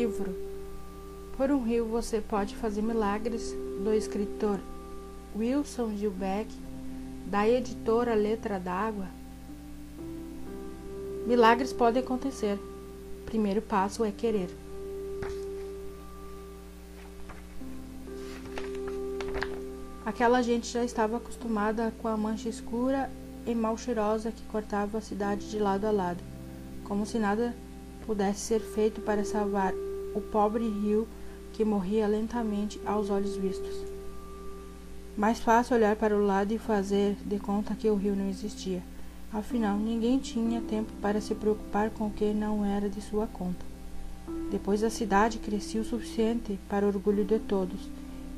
livro Por um Rio Você Pode Fazer Milagres, do escritor Wilson Gilbeck, da editora Letra d'Água, milagres podem acontecer. Primeiro passo é querer. Aquela gente já estava acostumada com a mancha escura e mal cheirosa que cortava a cidade de lado a lado, como se nada pudesse ser feito para salvar o pobre rio que morria lentamente aos olhos vistos. Mais fácil olhar para o lado e fazer de conta que o rio não existia. Afinal, ninguém tinha tempo para se preocupar com o que não era de sua conta. Depois a cidade crescia o suficiente para orgulho de todos,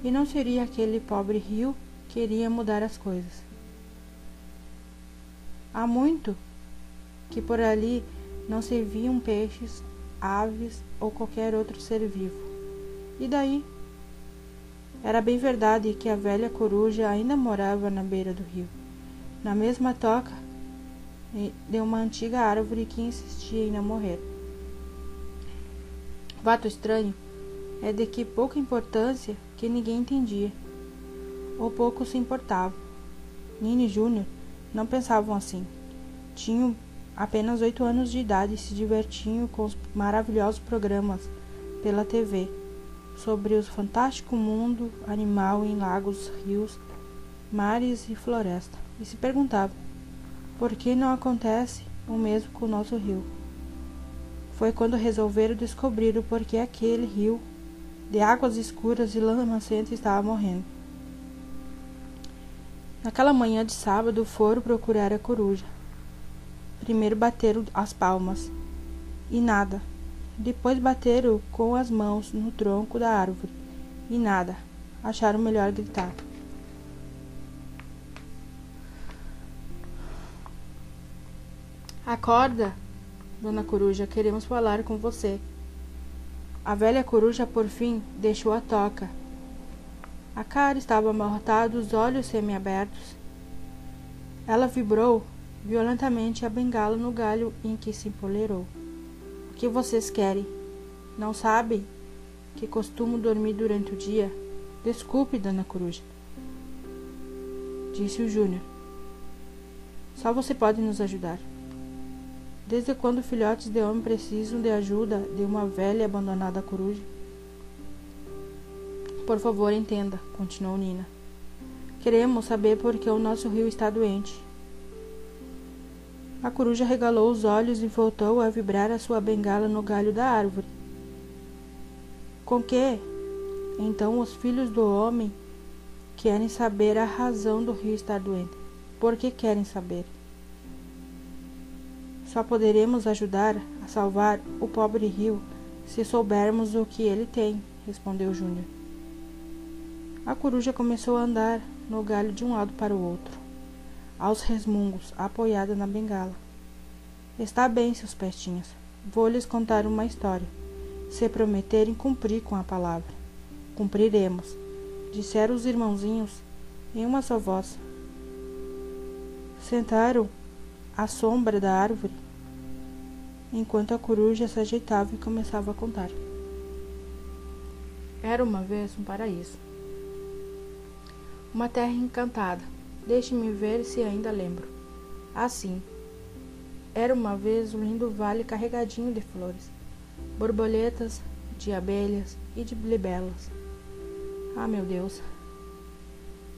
e não seria aquele pobre rio que iria mudar as coisas. Há muito que por ali não se viam peixes, aves ou qualquer outro ser vivo. E daí? Era bem verdade que a velha coruja ainda morava na beira do rio, na mesma toca de uma antiga árvore que insistia em não morrer. O fato estranho é de que pouca importância que ninguém entendia, ou pouco se importava. Nini e Júnior não pensavam assim. Tinham apenas oito anos de idade se divertiam com os maravilhosos programas pela TV sobre o fantástico mundo animal em lagos, rios, mares e floresta. E se perguntavam por que não acontece o mesmo com o nosso rio. Foi quando resolveram descobrir o porquê aquele rio de águas escuras e lamacenta estava morrendo. Naquela manhã de sábado foram procurar a coruja. Primeiro bateram as palmas e nada. Depois bateram com as mãos no tronco da árvore e nada. Acharam melhor gritar. Acorda, dona coruja, queremos falar com você. A velha coruja, por fim, deixou a toca. A cara estava amarrotada, os olhos semiabertos. Ela vibrou violentamente a bengala no galho em que se empoleirou. O que vocês querem? Não sabem que costumo dormir durante o dia? Desculpe, dona Coruja, disse o Júnior. Só você pode nos ajudar. Desde quando filhotes de homem precisam de ajuda de uma velha e abandonada coruja? Por favor, entenda, continuou Nina. Queremos saber por que o nosso rio está doente. A coruja regalou os olhos e voltou a vibrar a sua bengala no galho da árvore. Com que? Então os filhos do homem querem saber a razão do rio estar doente. Por que querem saber? Só poderemos ajudar a salvar o pobre rio se soubermos o que ele tem, respondeu Júnior. A coruja começou a andar no galho de um lado para o outro aos resmungos, apoiada na bengala. Está bem, seus pestinhas. Vou lhes contar uma história. Se prometerem cumprir com a palavra. Cumpriremos, disseram os irmãozinhos em uma só voz. Sentaram à sombra da árvore, enquanto a coruja se ajeitava e começava a contar. Era uma vez um paraíso. Uma terra encantada Deixe-me ver se ainda lembro. Assim, era uma vez um lindo vale carregadinho de flores, borboletas, de abelhas e de libelas. Ah, meu Deus!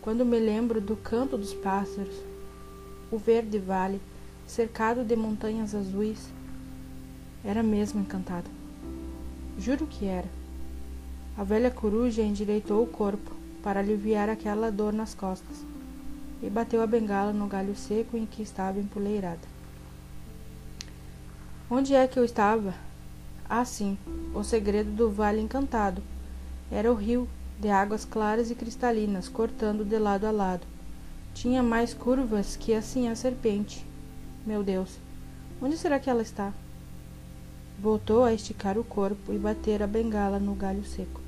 Quando me lembro do canto dos pássaros, o verde vale, cercado de montanhas azuis, era mesmo encantado. Juro que era. A velha coruja endireitou o corpo para aliviar aquela dor nas costas e bateu a bengala no galho seco em que estava empoleirada. Onde é que eu estava? Ah, sim, o segredo do Vale Encantado. Era o rio, de águas claras e cristalinas, cortando de lado a lado. Tinha mais curvas que assim a serpente. Meu Deus, onde será que ela está? Voltou a esticar o corpo e bater a bengala no galho seco.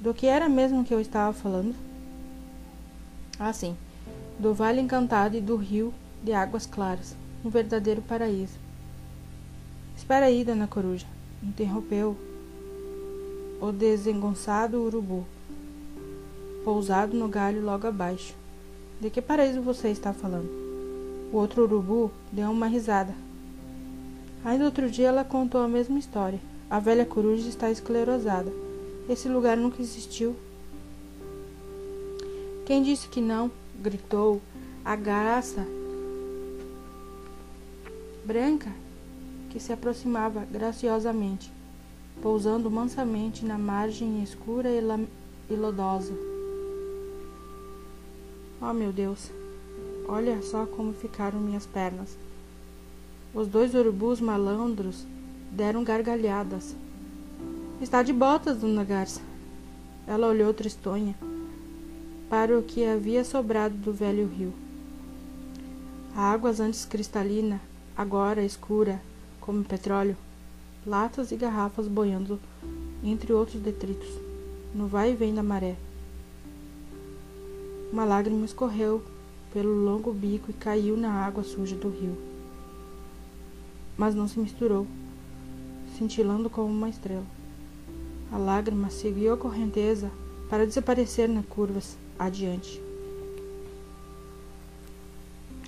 Do que era mesmo que eu estava falando? Assim, do vale encantado e do rio de águas claras, um verdadeiro paraíso. Espera aí, dona Coruja, interrompeu o desengonçado urubu, pousado no galho logo abaixo. De que paraíso você está falando? O outro urubu deu uma risada. Ainda outro dia ela contou a mesma história. A velha coruja está esclerosada. Esse lugar nunca existiu. Quem disse que não? gritou a garça branca que se aproximava graciosamente, pousando mansamente na margem escura e lodosa. Oh, meu Deus! Olha só como ficaram minhas pernas. Os dois urubus malandros deram gargalhadas. Está de botas, dona Garça. Ela olhou tristonha para o que havia sobrado do velho rio. A água antes cristalina, agora escura como petróleo, latas e garrafas boiando entre outros detritos, no vai e vem da maré. Uma lágrima escorreu pelo longo bico e caiu na água suja do rio. Mas não se misturou, cintilando como uma estrela. A lágrima seguiu a correnteza para desaparecer nas curvas adiante.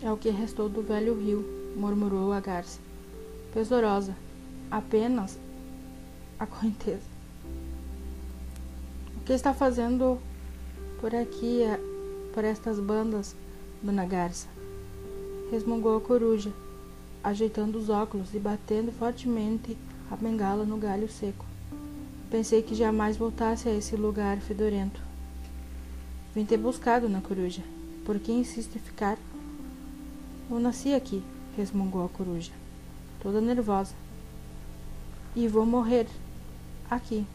É o que restou do velho rio, murmurou a garça. Pesarosa, apenas a correnteza. O que está fazendo por aqui, é, por estas bandas, dona Garça? Resmungou a coruja, ajeitando os óculos e batendo fortemente a bengala no galho seco. Pensei que jamais voltasse a esse lugar fedorento. Vim ter buscado na coruja. Por que insiste em ficar? Eu nasci aqui, resmungou a coruja, toda nervosa. E vou morrer aqui.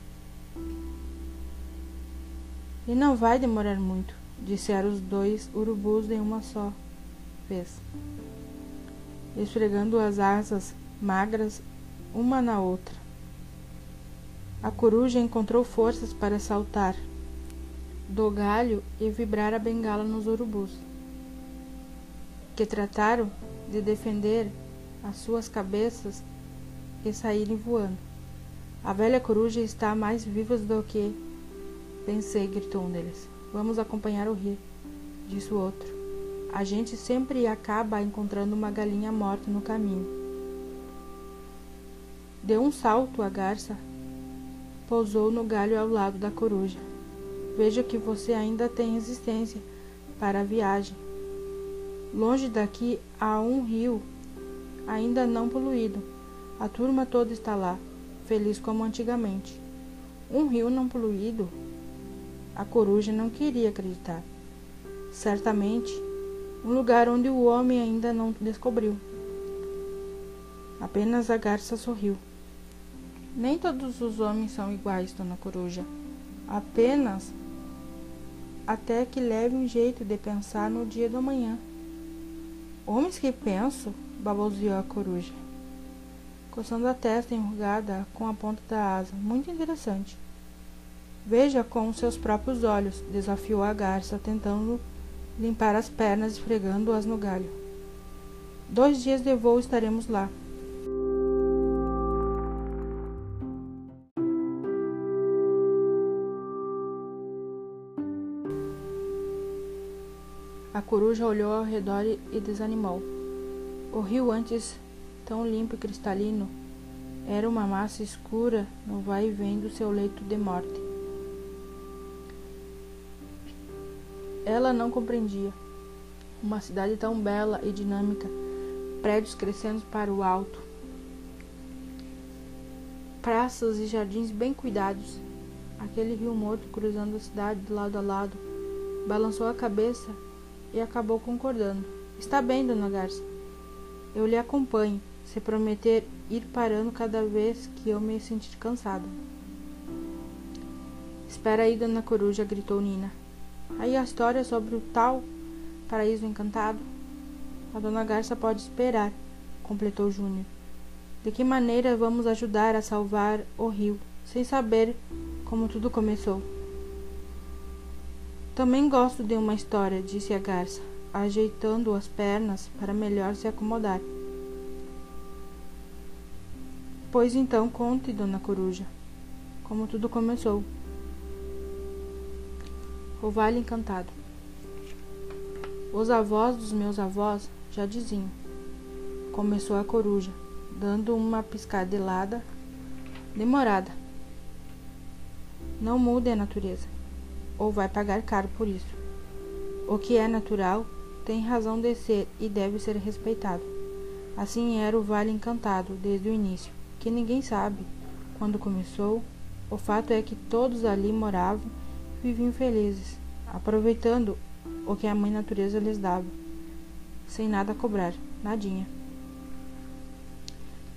E não vai demorar muito, disseram os dois urubus de uma só vez, esfregando as asas magras uma na outra. A coruja encontrou forças para saltar do galho e vibrar a bengala nos urubus, que trataram de defender as suas cabeças e saírem voando. A velha coruja está mais viva do que pensei, gritou um deles. Vamos acompanhar o rio, disse o outro. A gente sempre acaba encontrando uma galinha morta no caminho. Deu um salto a garça pousou no galho ao lado da coruja. Veja que você ainda tem resistência para a viagem. Longe daqui há um rio ainda não poluído. A turma toda está lá, feliz como antigamente. Um rio não poluído? A coruja não queria acreditar. Certamente, um lugar onde o homem ainda não descobriu. Apenas a garça sorriu. Nem todos os homens são iguais, dona Coruja. Apenas até que leve um jeito de pensar no dia do amanhã. Homens que pensam, baboseou a coruja, coçando a testa enrugada com a ponta da asa. Muito interessante. Veja com seus próprios olhos, desafiou a garça, tentando limpar as pernas, esfregando-as no galho. Dois dias de voo estaremos lá. Coruja olhou ao redor e desanimou. O rio, antes tão limpo e cristalino, era uma massa escura no vai e vem do seu leito de morte. Ela não compreendia. Uma cidade tão bela e dinâmica, prédios crescendo para o alto, praças e jardins bem cuidados. Aquele rio morto cruzando a cidade de lado a lado, balançou a cabeça e acabou concordando. Está bem, dona Garça. Eu lhe acompanho, se prometer ir parando cada vez que eu me sentir cansada. Espera aí, dona Coruja, gritou Nina. Aí a história sobre o tal paraíso encantado? A dona Garça pode esperar, completou Júnior. De que maneira vamos ajudar a salvar o rio, sem saber como tudo começou? Também gosto de uma história, disse a garça, ajeitando as pernas para melhor se acomodar. Pois então conte, dona Coruja, como tudo começou. O Vale Encantado. Os avós dos meus avós já diziam. Começou a coruja, dando uma piscadelada demorada. Não mude a natureza, ou vai pagar caro por isso. O que é natural tem razão de ser e deve ser respeitado. Assim era o Vale Encantado desde o início, que ninguém sabe quando começou. O fato é que todos ali moravam e viviam felizes, aproveitando o que a mãe natureza lhes dava, sem nada cobrar, nadinha.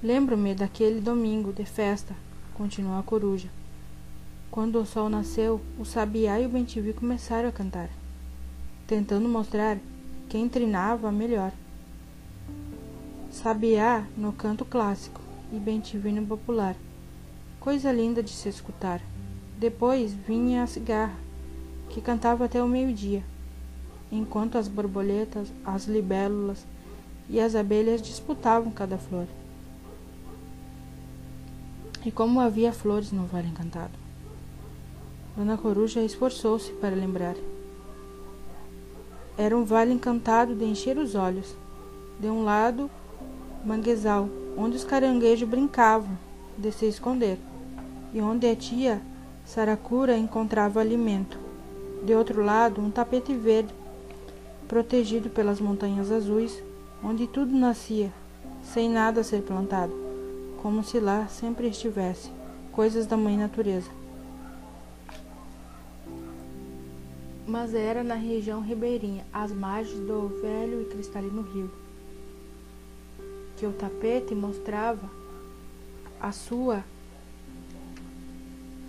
Lembro-me daquele domingo de festa, continuou a coruja. Quando o sol nasceu, o sabiá e o bentivi começaram a cantar, tentando mostrar quem trinava melhor. Sabiá no canto clássico e bentivi no popular. Coisa linda de se escutar. Depois vinha a cigarra, que cantava até o meio-dia enquanto as borboletas, as libélulas e as abelhas disputavam cada flor. E como havia flores no Vale Encantado. Dona Coruja esforçou-se para lembrar. Era um vale encantado de encher os olhos. De um lado, manguezal, onde os caranguejos brincavam de se esconder, e onde a tia Saracura encontrava alimento. De outro lado, um tapete verde protegido pelas montanhas azuis, onde tudo nascia, sem nada ser plantado, como se lá sempre estivesse, coisas da mãe natureza. Mas era na região ribeirinha, às margens do velho e cristalino rio, que o tapete mostrava a sua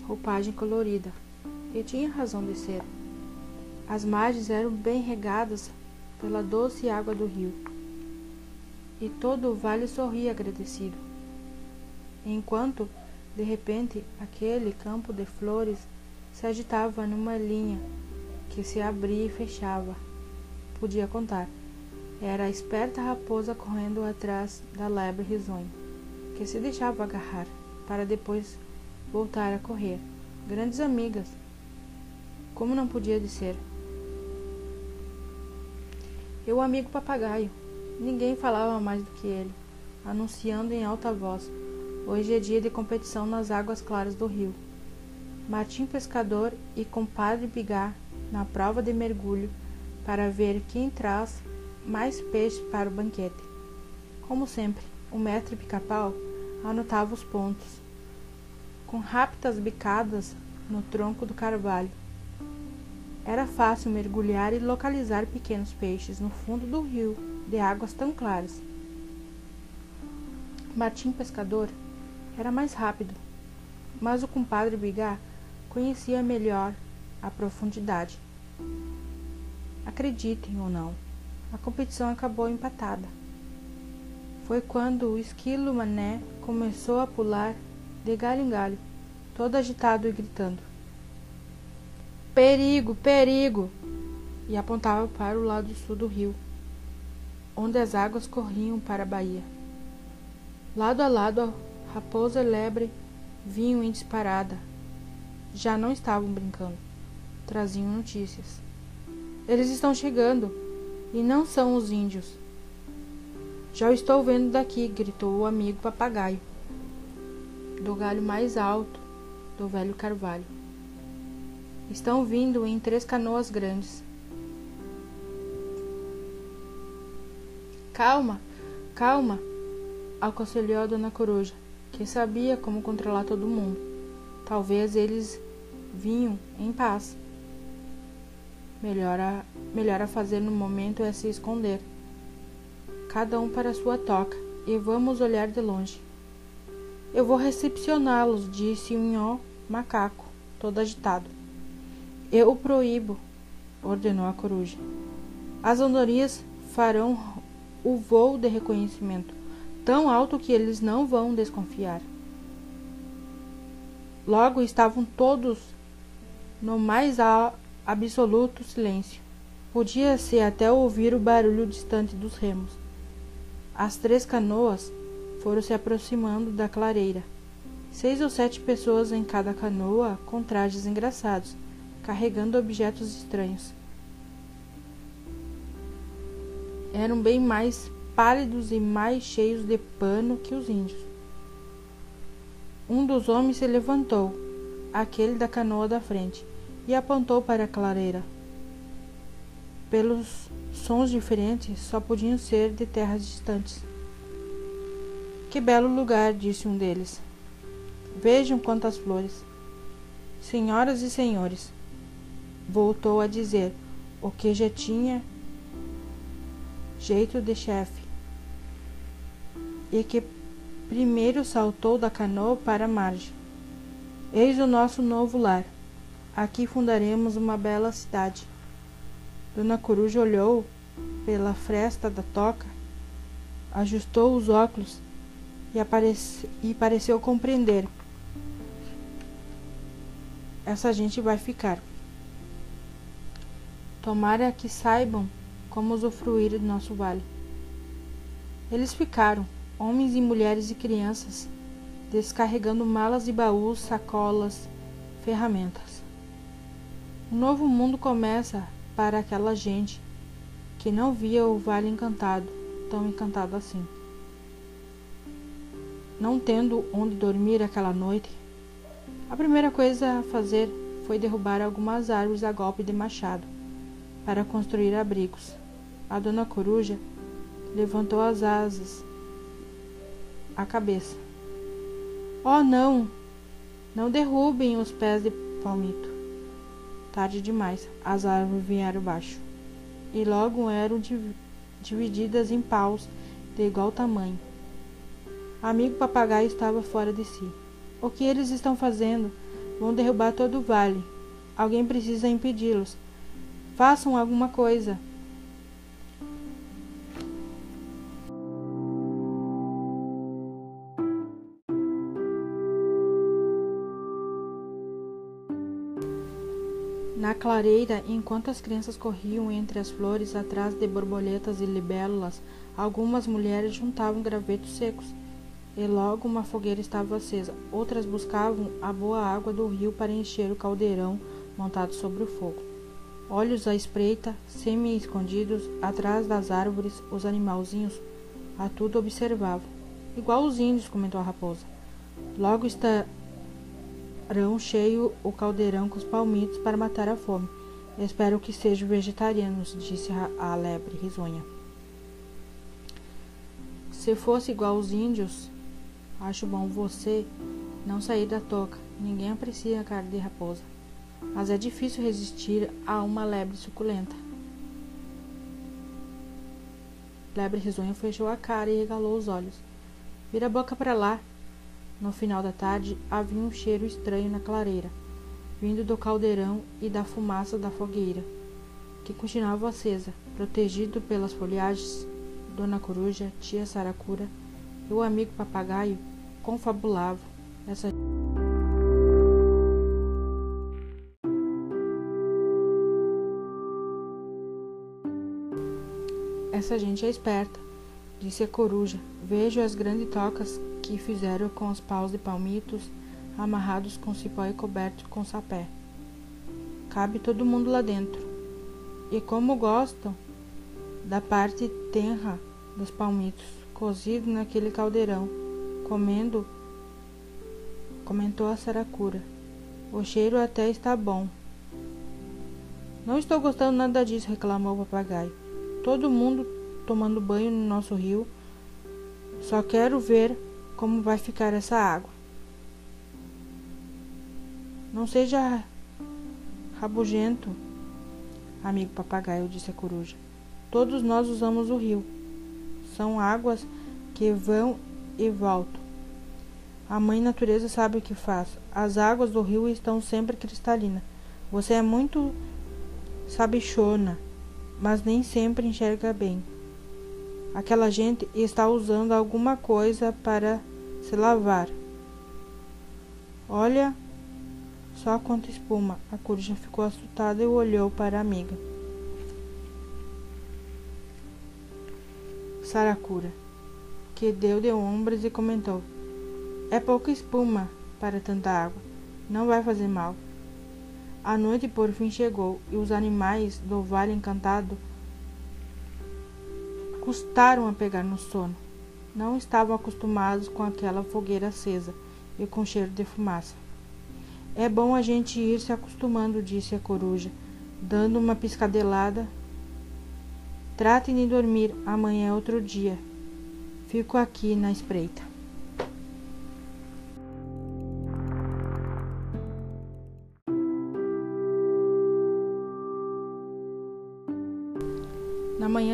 roupagem colorida, e tinha razão de ser. As margens eram bem regadas pela doce água do rio, e todo o vale sorria agradecido. Enquanto, de repente, aquele campo de flores se agitava numa linha que se abria e fechava. Podia contar. Era a esperta raposa correndo atrás da lebre risonha, que se deixava agarrar, para depois voltar a correr. Grandes amigas. Como não podia de ser? E o amigo papagaio. Ninguém falava mais do que ele, anunciando em alta voz: Hoje é dia de competição nas águas claras do rio. Martim Pescador e compadre Bigar na prova de mergulho para ver quem traz mais peixe para o banquete. Como sempre, o mestre pica-pau anotava os pontos, com rápidas bicadas no tronco do carvalho, era fácil mergulhar e localizar pequenos peixes no fundo do rio, de águas tão claras. Martim Pescador era mais rápido, mas o compadre Bigar conhecia melhor a profundidade. Acreditem ou não, a competição acabou empatada. Foi quando o esquilo mané começou a pular de galho em galho, todo agitado e gritando. Perigo, perigo! E apontava para o lado sul do rio, onde as águas corriam para a baía. Lado a lado, raposa e lebre vinham em disparada. Já não estavam brincando, traziam notícias. Eles estão chegando, e não são os índios. Já o estou vendo daqui, gritou o amigo papagaio, do galho mais alto do velho carvalho. Estão vindo em três canoas grandes. Calma, calma, aconselhou a dona Coruja, que sabia como controlar todo mundo. Talvez eles vinham em paz. Melhor a, melhor a fazer no momento é se esconder. Cada um para sua toca, e vamos olhar de longe. Eu vou recepcioná-los, disse o Nhó macaco, todo agitado. Eu o proíbo, ordenou a coruja. As andorinhas farão o voo de reconhecimento, tão alto que eles não vão desconfiar. Logo estavam todos no mais absoluto silêncio. Podia-se até ouvir o barulho distante dos remos. As três canoas foram se aproximando da clareira. Seis ou sete pessoas em cada canoa com trajes engraçados, carregando objetos estranhos. Eram bem mais pálidos e mais cheios de pano que os índios. Um dos homens se levantou, aquele da canoa da frente, e apontou para a clareira. Pelos sons diferentes, só podiam ser de terras distantes. Que belo lugar, disse um deles. Vejam quantas flores. Senhoras e senhores, voltou a dizer o que já tinha jeito de chefe e que primeiro saltou da canoa para a margem. Eis o nosso novo lar. Aqui fundaremos uma bela cidade. Dona Coruja olhou pela fresta da toca, ajustou os óculos e, aparece, e pareceu compreender. Essa gente vai ficar. Tomara que saibam como usufruir do nosso vale. Eles ficaram, homens e mulheres e crianças, descarregando malas e baús, sacolas, ferramentas. Um novo mundo começa para aquela gente que não via o vale encantado, tão encantado assim. Não tendo onde dormir aquela noite, a primeira coisa a fazer foi derrubar algumas árvores a golpe de machado para construir abrigos. A dona coruja levantou as asas, a cabeça. Oh, não! Não derrubem os pés de palmito. Tarde demais, as árvores vieram baixo e logo eram divididas em paus de igual tamanho. Amigo papagaio estava fora de si. O que eles estão fazendo? Vão derrubar todo o vale. Alguém precisa impedi-los. Façam alguma coisa. Clareira, enquanto as crianças corriam entre as flores atrás de borboletas e libélulas, algumas mulheres juntavam gravetos secos. E logo uma fogueira estava acesa. Outras buscavam a boa água do rio para encher o caldeirão montado sobre o fogo. Olhos à espreita, semi-escondidos, atrás das árvores, os animalzinhos a tudo observavam. Igual os índios, comentou a raposa. Logo está farão cheio o caldeirão com os palmitos para matar a fome. Espero que sejam vegetarianos, disse a lebre risonha. Se fosse igual aos índios, acho bom você não sair da toca. Ninguém aprecia a carne de raposa. Mas é difícil resistir a uma lebre suculenta. Lebre risonha fechou a cara e regalou os olhos. Vira a boca para lá, no final da tarde, havia um cheiro estranho na clareira, vindo do caldeirão e da fumaça da fogueira, que continuava acesa, protegido pelas folhagens. Dona Coruja, tia Saracura e o amigo papagaio confabulavam essa Essa gente é esperta, disse a coruja. Vejo as grandes tocas que fizeram com os paus de palmitos amarrados com cipó e cobertos com sapé. Cabe todo mundo lá dentro. E como gostam da parte tenra dos palmitos, cozido naquele caldeirão, comendo, comentou a saracura. O cheiro até está bom. Não estou gostando nada disso, reclamou o papagaio. Todo mundo tomando banho no nosso rio. Só quero ver como vai ficar essa água. Não seja rabugento, amigo papagaio, disse a coruja. Todos nós usamos o rio. São águas que vão e voltam. A mãe natureza sabe o que faz. As águas do rio estão sempre cristalinas. Você é muito sabichona, mas nem sempre enxerga bem. Aquela gente está usando alguma coisa para se lavar. Olha só quanta espuma. A coruja ficou assustada e olhou para a amiga. Saracura. que deu de ombros e comentou: É pouca espuma para tanta água. Não vai fazer mal. A noite por fim chegou e os animais do Vale Encantado custaram a pegar no sono. Não estavam acostumados com aquela fogueira acesa e com cheiro de fumaça. É bom a gente ir se acostumando, disse a coruja, dando uma piscadelada. Tratem de dormir, amanhã é outro dia. Fico aqui na espreita.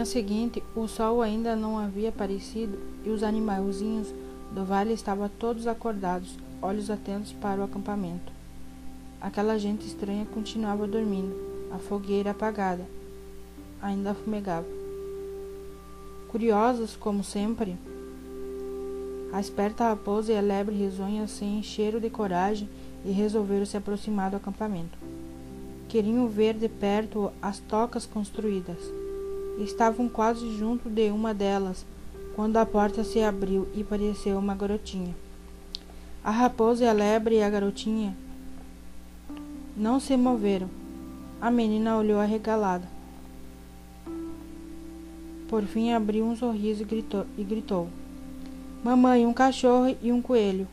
Seguinte, o sol ainda não havia aparecido e os animaizinhos do vale estavam todos acordados, olhos atentos para o acampamento. Aquela gente estranha continuava dormindo, a fogueira apagada ainda fumegava. Curiosos como sempre, a esperta raposa e a lebre risonha se encheram de coragem e resolveram se aproximar do acampamento. Queriam ver de perto as tocas construídas. Estavam quase junto de uma delas quando a porta se abriu e apareceu uma garotinha. A raposa e a lebre e a garotinha não se moveram. A menina olhou arregalada. Por fim abriu um sorriso e gritou, e gritou: Mamãe, um cachorro e um coelho.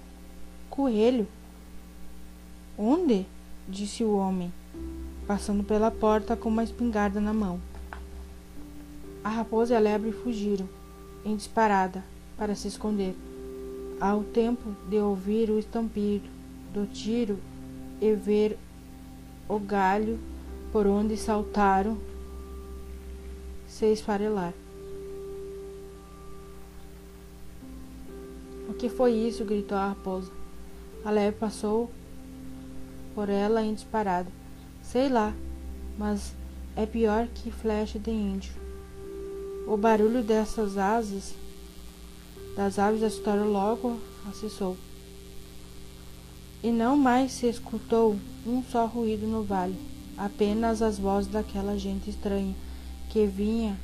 Coelho? Onde? disse o homem, passando pela porta com uma espingarda na mão. A raposa e a lebre fugiram, em disparada, para se esconder. Ao tempo de ouvir o estampido do tiro e ver o galho por onde saltaram se esfarelar. O que foi isso? gritou a raposa. A lebre passou por ela em disparada. Sei lá, mas é pior que flecha de índio. O barulho dessas asas das aves assustaram logo acessou. E não mais se escutou um só ruído no vale, apenas as vozes daquela gente estranha que vinha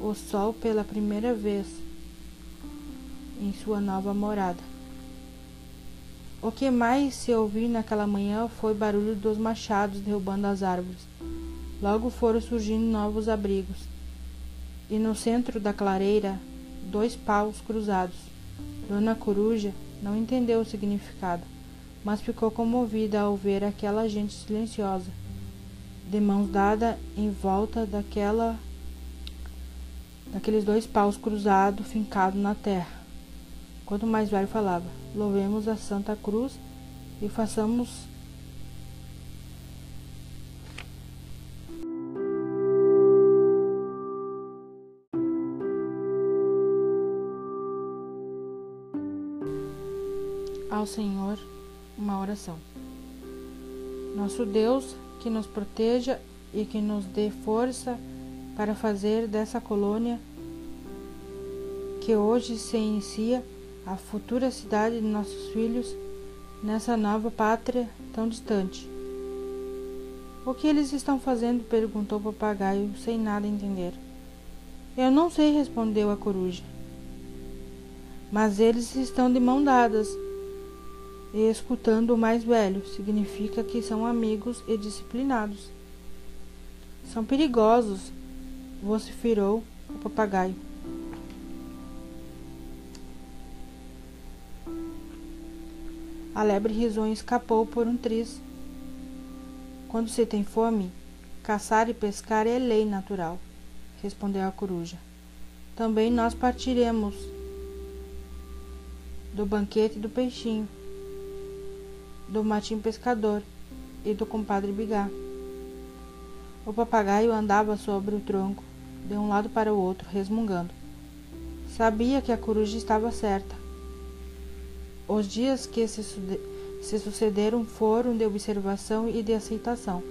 o sol pela primeira vez em sua nova morada. O que mais se ouviu naquela manhã foi barulho dos machados derrubando as árvores. Logo foram surgindo novos abrigos e no centro da clareira dois paus cruzados. Dona Coruja não entendeu o significado, mas ficou comovida ao ver aquela gente silenciosa, de mãos dadas em volta daquela daqueles dois paus cruzados fincados na terra. Quanto mais velho falava, louvemos a Santa Cruz e façamos ao Senhor uma oração. Nosso Deus, que nos proteja e que nos dê força para fazer dessa colônia que hoje se inicia a futura cidade de nossos filhos nessa nova pátria tão distante. O que eles estão fazendo? perguntou o papagaio, sem nada entender. Eu não sei, respondeu a coruja. Mas eles estão de mão dadas e escutando o mais velho significa que são amigos e disciplinados. São perigosos, vociferou o papagaio. A lebre risonha escapou por um triz. Quando se tem fome, caçar e pescar é lei natural, respondeu a coruja. Também nós partiremos do banquete do peixinho do matinho pescador e do compadre Bigá. O papagaio andava sobre o tronco, de um lado para o outro, resmungando. Sabia que a coruja estava certa. Os dias que se, se sucederam foram de observação e de aceitação.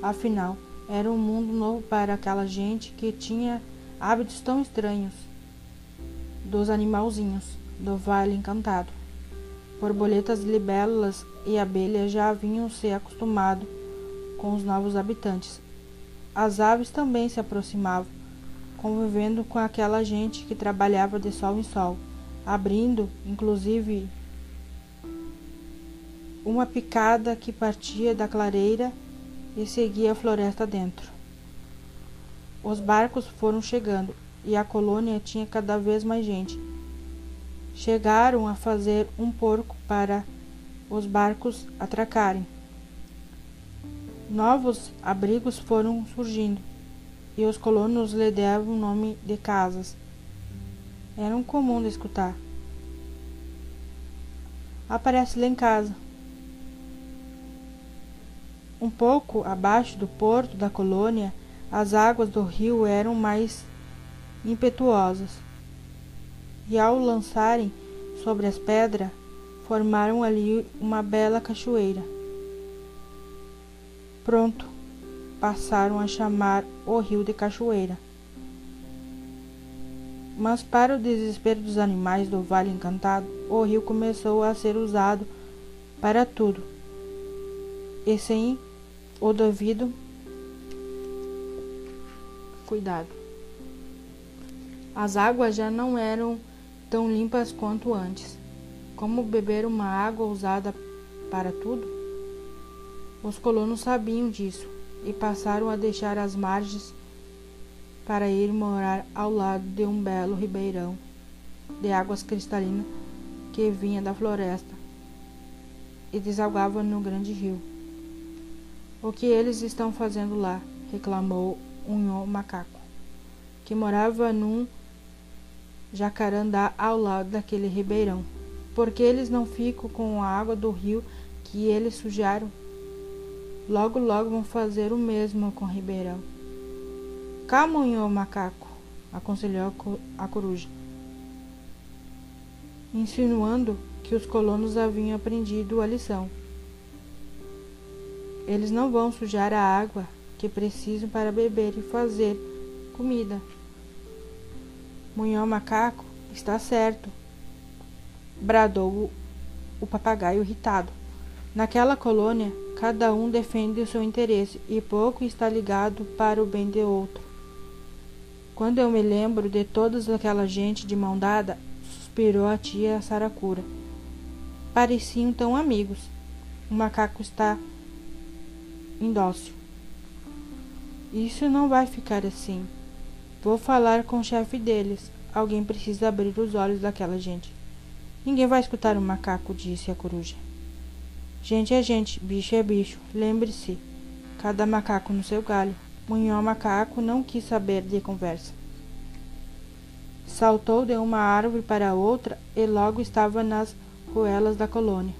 Afinal, era um mundo novo para aquela gente que tinha hábitos tão estranhos dos animalzinhos do vale encantado. Borboletas, libélulas e abelhas já haviam se acostumado com os novos habitantes. As aves também se aproximavam, convivendo com aquela gente que trabalhava de sol em sol, abrindo, inclusive, uma picada que partia da clareira e seguia a floresta dentro. Os barcos foram chegando e a colônia tinha cada vez mais gente. Chegaram a fazer um porco para os barcos atracarem. Novos abrigos foram surgindo e os colonos lhe deram o nome de casas. Eram comum de escutar. Aparece lá em casa. Um pouco abaixo do porto da colônia, as águas do rio eram mais impetuosas, e ao lançarem sobre as pedras, formaram ali uma bela cachoeira. Pronto, passaram a chamar o rio de Cachoeira. Mas, para o desespero dos animais do Vale Encantado, o rio começou a ser usado para tudo. E sem o devido cuidado. As águas já não eram tão limpas quanto antes. Como beber uma água usada para tudo? Os colonos sabiam disso e passaram a deixar as margens para ir morar ao lado de um belo ribeirão de águas cristalinas que vinha da floresta e desalgava no grande rio. O que eles estão fazendo lá? reclamou um macaco, que morava num jacarandá ao lado daquele ribeirão. Porque eles não ficam com a água do rio que eles sujaram? Logo, logo vão fazer o mesmo com o ribeirão. O macaco, aconselhou a coruja, insinuando que os colonos haviam aprendido a lição. Eles não vão sujar a água que precisam para beber e fazer comida. Munhão macaco está certo, bradou o papagaio irritado. Naquela colônia, cada um defende o seu interesse e pouco está ligado para o bem de outro. Quando eu me lembro de toda aquela gente de mão dada, suspirou a tia Saracura. Pareciam tão amigos. O macaco está indócil. Isso não vai ficar assim. Vou falar com o chefe deles. Alguém precisa abrir os olhos daquela gente. Ninguém vai escutar o macaco, disse a coruja. Gente é gente, bicho é bicho. Lembre-se, cada macaco no seu galho. Munhó macaco não quis saber de conversa. Saltou de uma árvore para outra e logo estava nas ruelas da colônia.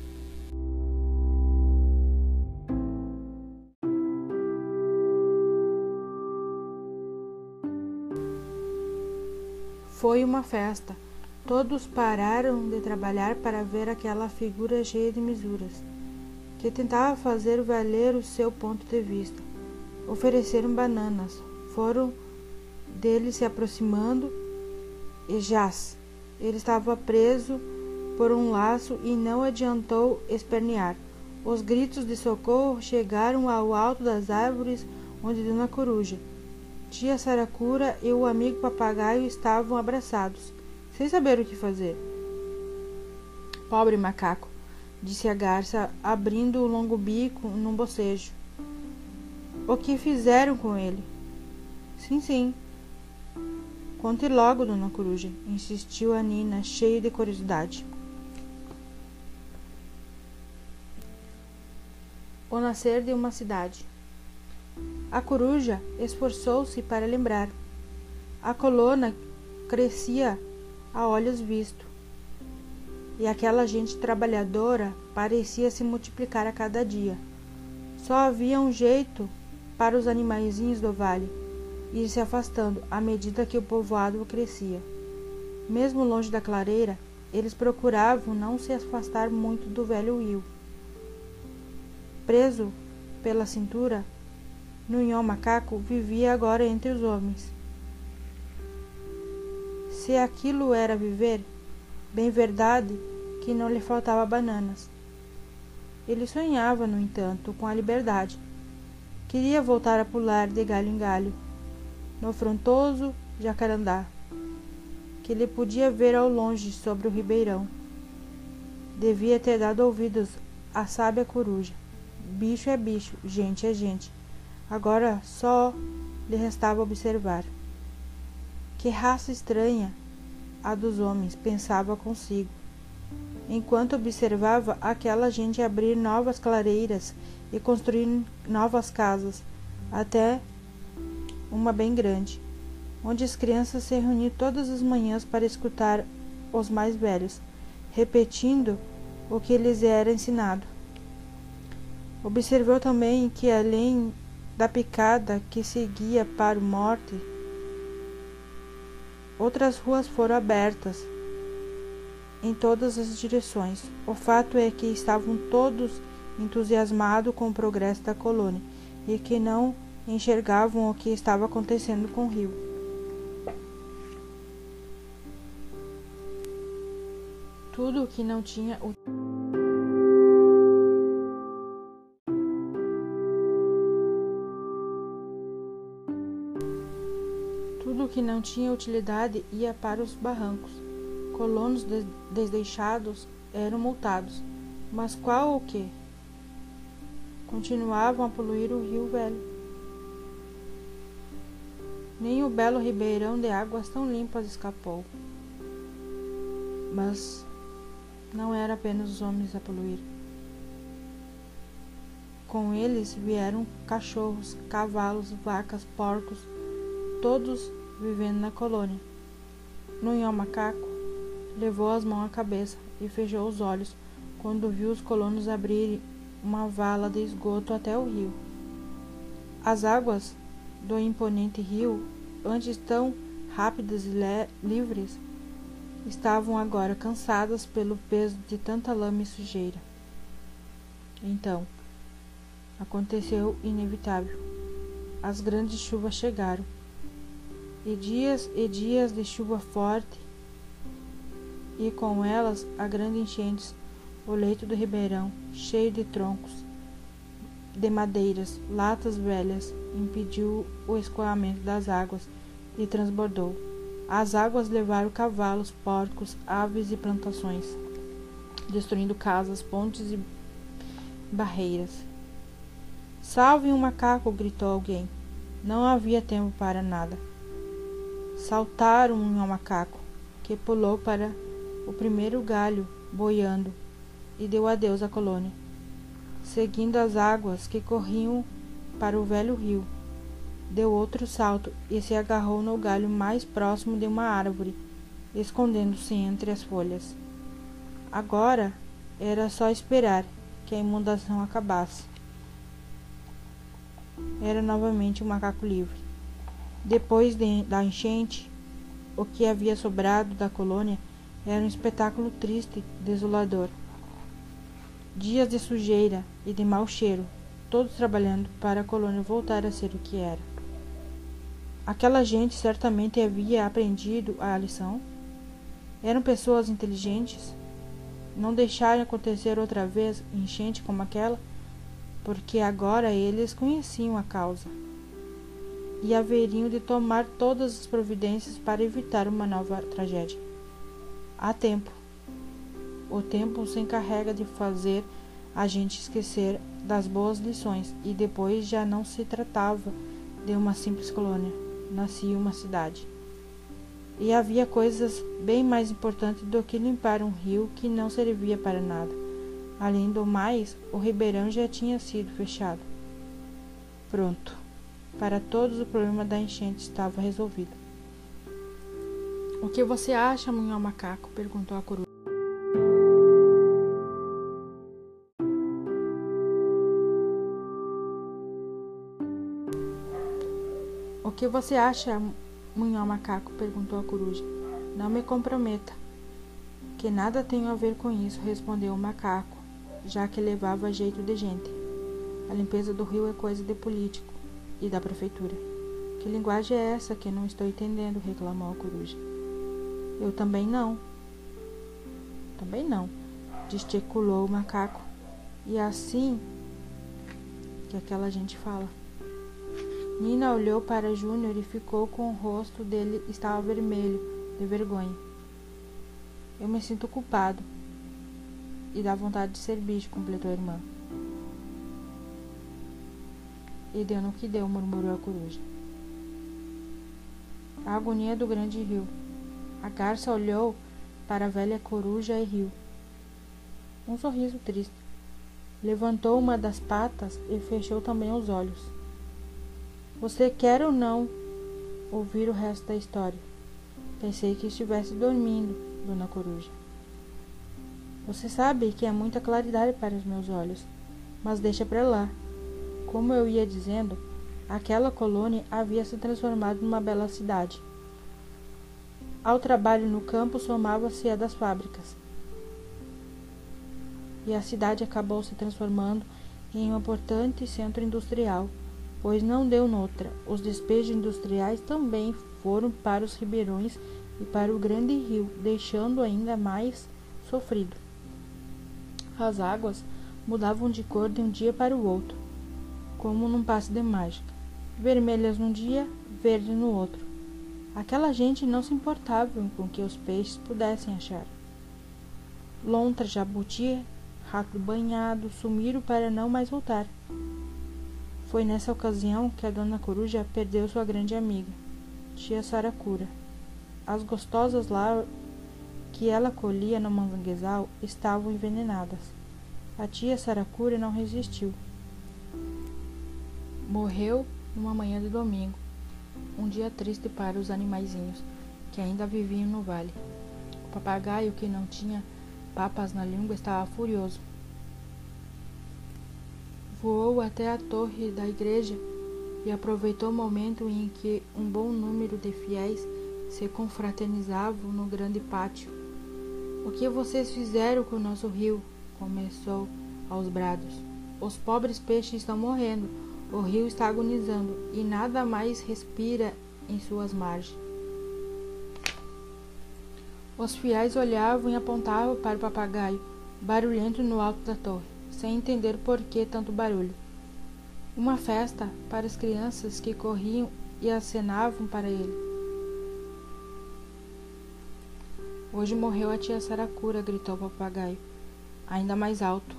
Foi uma festa. Todos pararam de trabalhar para ver aquela figura cheia de misuras, que tentava fazer valer o seu ponto de vista. Ofereceram bananas. Foram dele se aproximando e jaz. Ele estava preso por um laço e não adiantou espernear. Os gritos de socorro chegaram ao alto das árvores onde Dona Coruja tia Saracura e o amigo papagaio estavam abraçados, sem saber o que fazer. Pobre macaco, disse a garça, abrindo o longo bico num bocejo. O que fizeram com ele? Sim, sim. Conte logo, dona Coruja, insistiu a Nina, cheia de curiosidade. O nascer de uma cidade. A coruja esforçou-se para lembrar. A coluna crescia a olhos vistos, e aquela gente trabalhadora parecia se multiplicar a cada dia. Só havia um jeito para os animaizinhos do vale ir se afastando à medida que o povoado crescia. Mesmo longe da clareira, eles procuravam não se afastar muito do velho Will. Preso pela cintura, Nunhão Macaco vivia agora entre os homens. Se aquilo era viver, bem verdade que não lhe faltava bananas. Ele sonhava, no entanto, com a liberdade. Queria voltar a pular de galho em galho, no afrontoso jacarandá. que ele podia ver ao longe sobre o ribeirão. Devia ter dado ouvidos à sábia coruja. Bicho é bicho, gente é gente. Agora só lhe restava observar. Que raça estranha a dos homens, pensava consigo, enquanto observava aquela gente abrir novas clareiras e construir novas casas, até uma bem grande, onde as crianças se reuniam todas as manhãs para escutar os mais velhos, repetindo o que lhes era ensinado. Observou também que, além da picada que seguia para o morte, outras ruas foram abertas em todas as direções. O fato é que estavam todos entusiasmados com o progresso da colônia e que não enxergavam o que estava acontecendo com o rio. Tudo o que não tinha o que não tinha utilidade ia para os barrancos. Colonos desdeixados eram multados. Mas qual o que? Continuavam a poluir o rio velho. Nem o belo ribeirão de águas tão limpas escapou. Mas não era apenas os homens a poluir. Com eles vieram cachorros, cavalos, vacas, porcos, todos vivendo na colônia. Nunhão Macaco levou as mãos à cabeça e fechou os olhos quando viu os colonos abrirem uma vala de esgoto até o rio. As águas do imponente rio antes tão rápidas e livres, estavam agora cansadas pelo peso de tanta lama e sujeira. Então, aconteceu inevitável. As grandes chuvas chegaram, e dias e dias de chuva forte, e com elas a grande enchente, o leito do ribeirão, cheio de troncos, de madeiras, latas velhas, impediu o escoamento das águas e transbordou. As águas levaram cavalos, porcos, aves e plantações, destruindo casas, pontes e barreiras. Salve um macaco! gritou alguém. Não havia tempo para nada. Saltaram um macaco, que pulou para o primeiro galho, boiando, e deu adeus à colônia, seguindo as águas que corriam para o velho rio deu outro salto e se agarrou no galho mais próximo de uma árvore, escondendo-se entre as folhas. Agora era só esperar que a inundação acabasse. Era novamente um macaco livre. Depois de, da enchente, o que havia sobrado da colônia era um espetáculo triste, desolador. Dias de sujeira e de mau cheiro, todos trabalhando para a colônia voltar a ser o que era. Aquela gente certamente havia aprendido a lição. Eram pessoas inteligentes. Não deixaram acontecer outra vez enchente como aquela, porque agora eles conheciam a causa e haveriam de tomar todas as providências para evitar uma nova tragédia. Há tempo. O tempo se encarrega de fazer a gente esquecer das boas lições e depois já não se tratava de uma simples colônia nascia uma cidade. E havia coisas bem mais importantes do que limpar um rio que não servia para nada. Além do mais, o ribeirão já tinha sido fechado. Pronto. Para todos o problema da enchente estava resolvido. O que você acha, Munhão Macaco? perguntou a coruja. que você acha, Munhão Macaco? perguntou a coruja. Não me comprometa. Que nada tenho a ver com isso, respondeu o macaco, já que levava jeito de gente. A limpeza do rio é coisa de político e da prefeitura. Que linguagem é essa que não estou entendendo? reclamou a coruja. Eu também não. Também não, gesticulou o macaco. E é assim que aquela gente fala. Nina olhou para Júnior e ficou com o rosto dele estava vermelho de vergonha. Eu me sinto culpado. E dá vontade de ser bicho, completou a irmã. E deu no que deu, murmurou a coruja. A agonia do grande rio. A garça olhou para a velha coruja e riu. Um sorriso triste. Levantou uma das patas e fechou também os olhos. Você quer ou não ouvir o resto da história? Pensei que estivesse dormindo, Dona Coruja. Você sabe que é muita claridade para os meus olhos, mas deixa para lá. Como eu ia dizendo, aquela colônia havia se transformado numa bela cidade. Ao trabalho no campo somava-se a das fábricas. E a cidade acabou se transformando em um importante centro industrial, pois não deu noutra. Os despejos industriais também foram para os ribeirões e para o grande rio, deixando ainda mais sofrido. As águas mudavam de cor de um dia para o outro, como num passe de mágica. Vermelhas num dia, verde no outro. Aquela gente não se importava com que os peixes pudessem achar. Lontra, jabuti, rato banhado sumiram para não mais voltar. Foi nessa ocasião que a dona Coruja perdeu sua grande amiga tia Saracura. As gostosas lá que ela colhia no manguezal estavam envenenadas. A tia Saracura não resistiu. Morreu numa manhã de domingo, um dia triste para os animaizinhos que ainda viviam no vale. O papagaio, que não tinha papas na língua, estava furioso. Voou até a torre da igreja e aproveitou o momento em que um bom número de fiéis se confraternizavam no grande pátio. O que vocês fizeram com o nosso rio? começou aos brados. Os pobres peixes estão morrendo, o rio está agonizando e nada mais respira em suas margens. Os fiéis olhavam e apontavam para o papagaio, barulhento no alto da torre, sem entender por que tanto barulho. Uma festa para as crianças que corriam e acenavam para ele. Hoje morreu a tia Saracura, gritou o papagaio, ainda mais alto.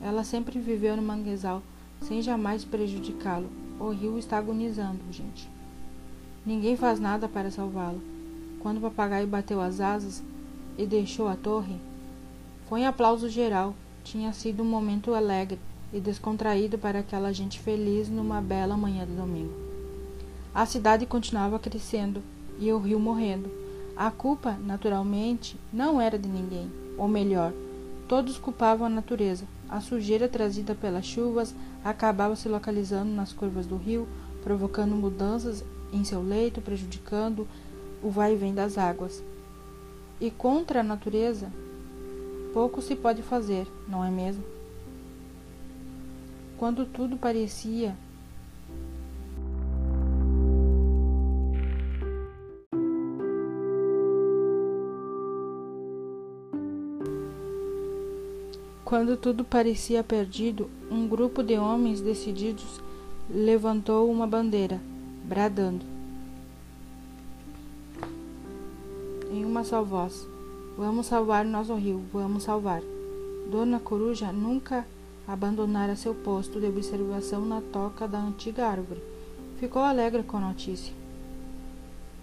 Ela sempre viveu no manguezal, sem jamais prejudicá-lo. O rio está agonizando, gente. Ninguém faz nada para salvá-lo. Quando o papagaio bateu as asas e deixou a torre, foi em aplauso geral. Tinha sido um momento alegre e descontraído para aquela gente feliz numa bela manhã de domingo. A cidade continuava crescendo e o rio morrendo. A culpa, naturalmente, não era de ninguém, ou melhor, todos culpavam a natureza. A sujeira trazida pelas chuvas acabava se localizando nas curvas do rio, provocando mudanças em seu leito, prejudicando o vai e vem das águas. E contra a natureza, pouco se pode fazer, não é mesmo? quando tudo parecia Quando tudo parecia perdido, um grupo de homens decididos levantou uma bandeira, bradando em uma só voz: Vamos salvar nosso rio, vamos salvar. Dona Coruja nunca abandonara seu posto de observação na toca da antiga árvore. Ficou alegre com a notícia.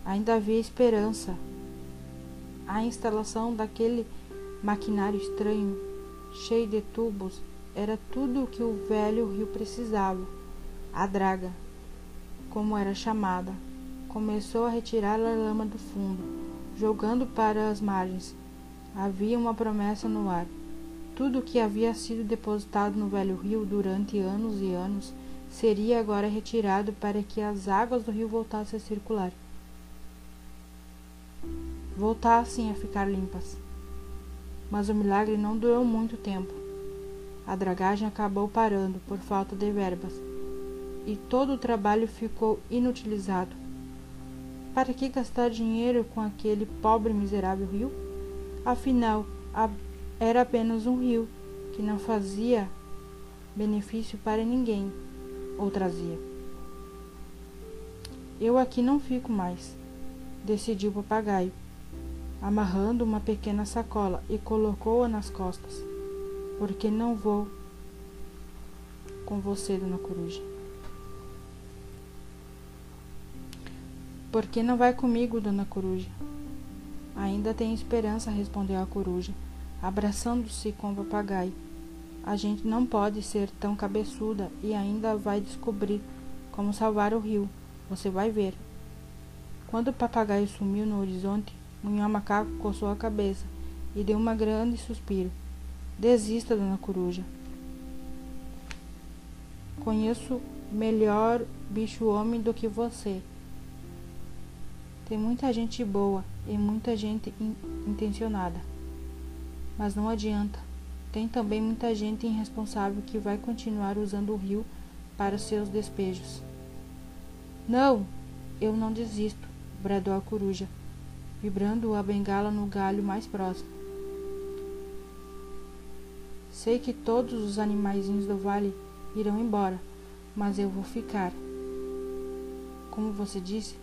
Ainda havia esperança. A instalação daquele maquinário estranho, cheio de tubos, era tudo o que o velho rio precisava. A draga, como era chamada, começou a retirar a lama do fundo, jogando para as margens. Havia uma promessa no ar. Tudo o que havia sido depositado no velho rio durante anos e anos seria agora retirado para que as águas do rio voltassem a circular. Voltassem a ficar limpas. Mas o milagre não durou muito tempo. A dragagem acabou parando por falta de verbas e todo o trabalho ficou inutilizado. Para que gastar dinheiro com aquele pobre miserável rio? Afinal, era apenas um rio que não fazia benefício para ninguém ou trazia. Eu aqui não fico mais, decidiu o papagaio. Amarrando uma pequena sacola e colocou-a nas costas. Porque não vou com você, dona Coruja. Por que não vai comigo, dona Coruja? Ainda tenho esperança, respondeu a coruja, abraçando-se com o papagaio. A gente não pode ser tão cabeçuda e ainda vai descobrir como salvar o rio. Você vai ver. Quando o papagaio sumiu no horizonte, Munhão Macaco coçou a cabeça e deu um grande suspiro. Desista, dona Coruja. Conheço melhor bicho-homem do que você. Tem muita gente boa e muita gente in intencionada. Mas não adianta. Tem também muita gente irresponsável que vai continuar usando o rio para seus despejos. Não, eu não desisto, bradou a coruja, vibrando a bengala no galho mais próximo. Sei que todos os animaizinhos do vale irão embora, mas eu vou ficar. Como você disse,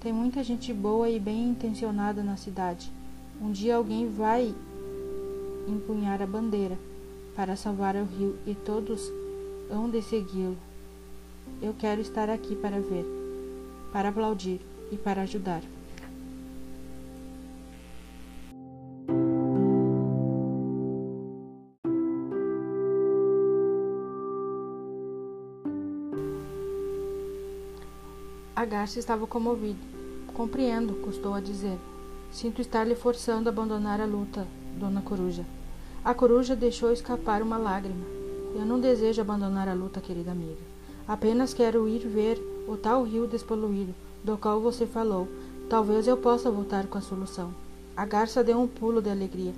tem muita gente boa e bem intencionada na cidade. Um dia alguém vai empunhar a bandeira para salvar o rio e todos hão de segui-lo. Eu quero estar aqui para ver, para aplaudir e para ajudar. A garça estava comovida. Compreendo, custou a dizer. Sinto estar lhe forçando a abandonar a luta, dona Coruja. A coruja deixou escapar uma lágrima. Eu não desejo abandonar a luta, querida amiga. Apenas quero ir ver o tal rio despoluído, do qual você falou. Talvez eu possa voltar com a solução. A garça deu um pulo de alegria.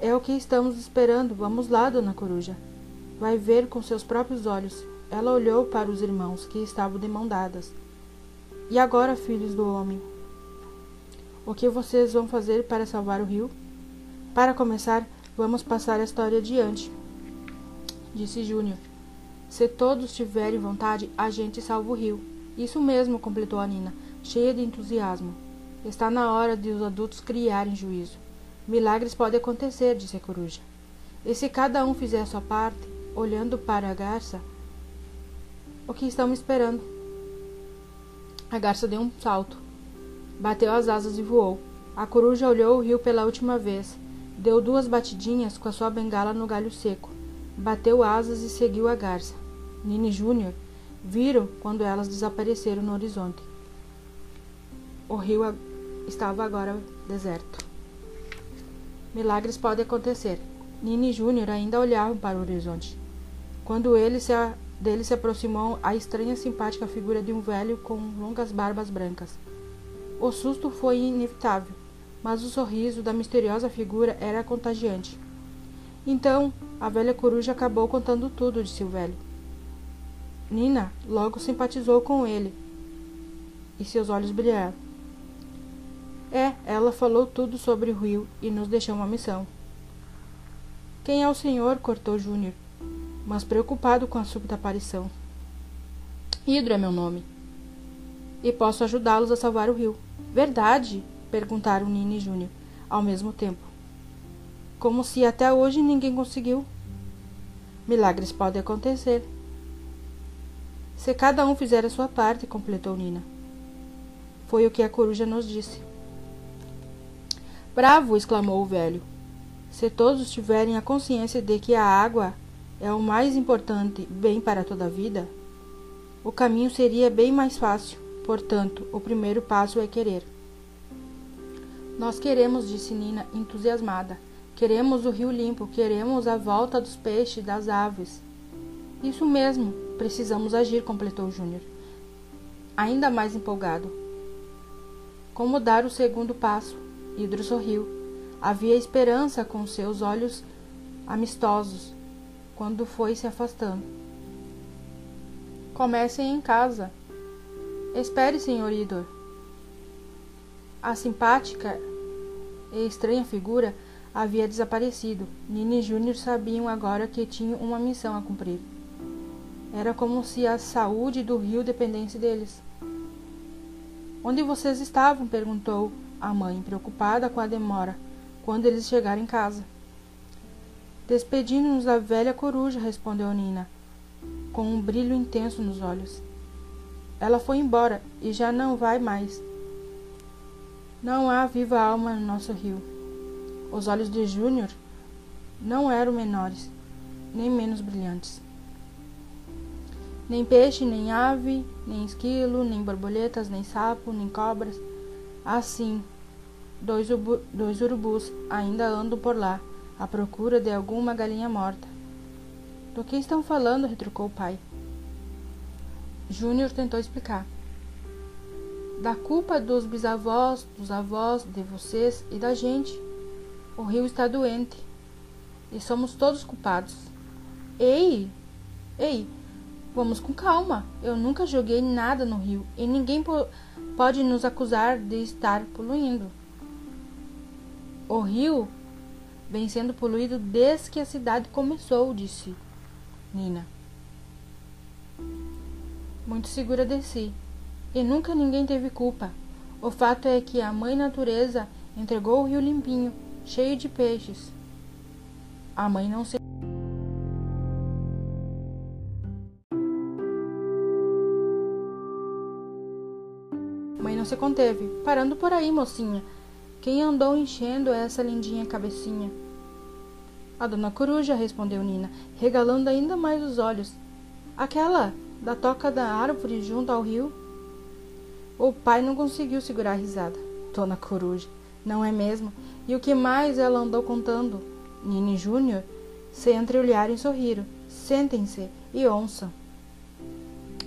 É o que estamos esperando. Vamos lá, dona Coruja. Vai ver com seus próprios olhos. Ela olhou para os irmãos, que estavam de mão dadas. E agora, filhos do homem? O que vocês vão fazer para salvar o rio? Para começar, vamos passar a história adiante, disse Júnior. Se todos tiverem vontade, a gente salva o rio. Isso mesmo, completou a Nina, cheia de entusiasmo. Está na hora de os adultos criarem juízo. Milagres podem acontecer, disse a coruja. E se cada um fizer a sua parte, olhando para a garça, o que estamos esperando? A garça deu um salto. Bateu as asas e voou. A coruja olhou o rio pela última vez. Deu duas batidinhas com a sua bengala no galho seco. Bateu asas e seguiu a garça. Nini Júnior viram quando elas desapareceram no horizonte. O rio estava agora deserto. Milagres podem acontecer. Nini Júnior ainda olhavam para o horizonte. Quando ele se dele se aproximou a estranha simpática figura de um velho com longas barbas brancas. O susto foi inevitável, mas o sorriso da misteriosa figura era contagiante. Então, a velha coruja acabou contando tudo, disse o velho. Nina logo simpatizou com ele e seus olhos brilharam. É, ela falou tudo sobre o rio e nos deixou uma missão. Quem é o senhor? cortou Júnior mas preocupado com a súbita aparição. Hidro é meu nome. E posso ajudá-los a salvar o rio. Verdade? perguntaram Nini e Júnior, ao mesmo tempo. Como se até hoje ninguém conseguiu. Milagres podem acontecer. Se cada um fizer a sua parte, completou Nina. Foi o que a coruja nos disse. Bravo! exclamou o velho. Se todos tiverem a consciência de que a água é o mais importante bem para toda a vida, o caminho seria bem mais fácil. Portanto, o primeiro passo é querer. Nós queremos, disse Nina, entusiasmada. Queremos o rio limpo, queremos a volta dos peixes, das aves. Isso mesmo, precisamos agir, completou Júnior, ainda mais empolgado. Como dar o segundo passo? Hidro sorriu. Havia esperança com seus olhos amistosos quando foi se afastando. Comecem em casa. Espere, senhor Idor. A simpática e estranha figura havia desaparecido. Nini e Júnior sabiam agora que tinham uma missão a cumprir. Era como se a saúde do rio dependesse deles. Onde vocês estavam? perguntou a mãe, preocupada com a demora, quando eles chegaram em casa. Despedindo-nos da velha coruja, respondeu Nina, com um brilho intenso nos olhos. Ela foi embora e já não vai mais. Não há viva alma no nosso rio. Os olhos de Júnior não eram menores, nem menos brilhantes. Nem peixe, nem ave, nem esquilo, nem borboletas, nem sapo, nem cobras. Assim, dois, dois urubus ainda andam por lá, à procura de alguma galinha morta. Do que estão falando? retrucou o pai. Júnior tentou explicar. Da culpa dos bisavós, dos avós, de vocês e da gente. O rio está doente. E somos todos culpados. Ei! Ei! Vamos com calma. Eu nunca joguei nada no rio e ninguém po pode nos acusar de estar poluindo. O rio vem sendo poluído desde que a cidade começou, disse Nina. Muito segura de si. E nunca ninguém teve culpa. O fato é que a mãe natureza entregou o rio limpinho, cheio de peixes. A mãe não se Mãe não se conteve. Parando por aí, mocinha. Quem andou enchendo essa lindinha cabecinha? A dona Coruja, respondeu Nina, regalando ainda mais os olhos. Aquela da toca da árvore junto ao rio. O pai não conseguiu segurar a risada. Dona Coruja, não é mesmo? E o que mais ela andou contando? Nini Júnior se entreolharam e sorriram. Sentem-se e ouçam.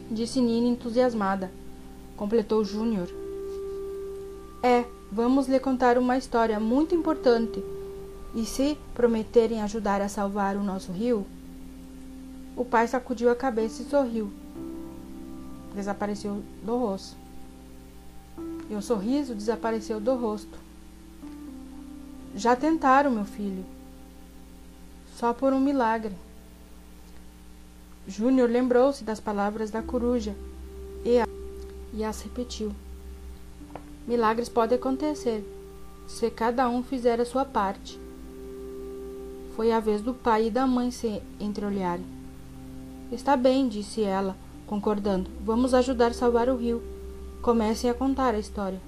Disse Nina entusiasmada. Completou Júnior. É, vamos lhe contar uma história muito importante. E se prometerem ajudar a salvar o nosso rio? O pai sacudiu a cabeça e sorriu. Desapareceu do rosto. E o sorriso desapareceu do rosto. Já tentaram, meu filho. Só por um milagre. Júnior lembrou-se das palavras da coruja e, a, e as repetiu. Milagres podem acontecer, se cada um fizer a sua parte. Foi a vez do pai e da mãe se entreolharem. Está bem, disse ela, concordando. Vamos ajudar a salvar o rio. Comecem a contar a história.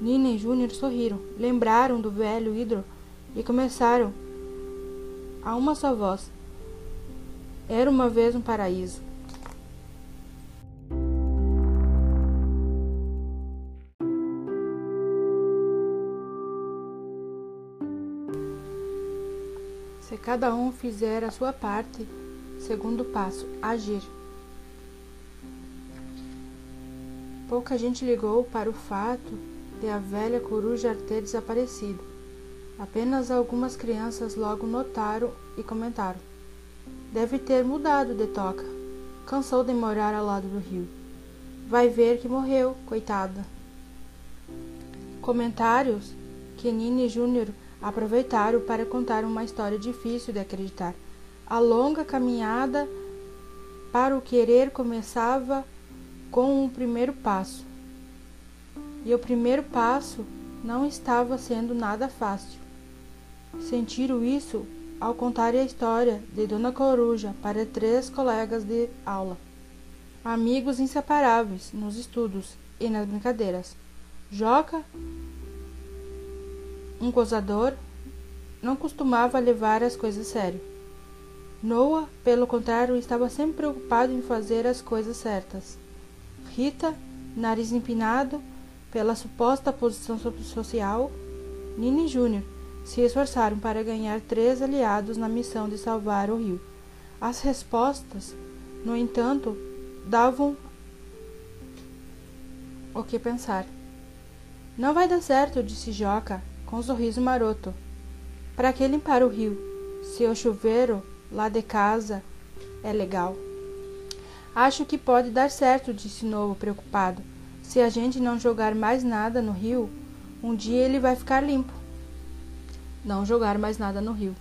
Nina e Júnior sorriram, lembraram do velho Hidro e começaram a uma só voz. Era uma vez um paraíso. Cada um fizer a sua parte, segundo passo, agir. Pouca gente ligou para o fato de a velha coruja ter desaparecido. Apenas algumas crianças logo notaram e comentaram. Deve ter mudado de toca. Cansou de morar ao lado do rio. Vai ver que morreu, coitada. Comentários que Nini Júnior aproveitaram para contar uma história difícil de acreditar. A longa caminhada para o querer começava com o primeiro passo. E o primeiro passo não estava sendo nada fácil. Sentiram isso ao contar a história de Dona Coruja para três colegas de aula, amigos inseparáveis nos estudos e nas brincadeiras. Joca, um gozador, não costumava levar as coisas sério. Noah, pelo contrário, estava sempre preocupado em fazer as coisas certas. Rita, nariz empinado pela suposta posição social, Nini Júnior se esforçaram para ganhar três aliados na missão de salvar o rio. As respostas, no entanto, davam o que pensar. Não vai dar certo, disse Joca, com um sorriso maroto. Para que limpar o rio, se o chuveiro lá de casa é legal? Acho que pode dar certo, disse Novo, preocupado. Se a gente não jogar mais nada no rio, um dia ele vai ficar limpo. Não jogar mais nada no rio.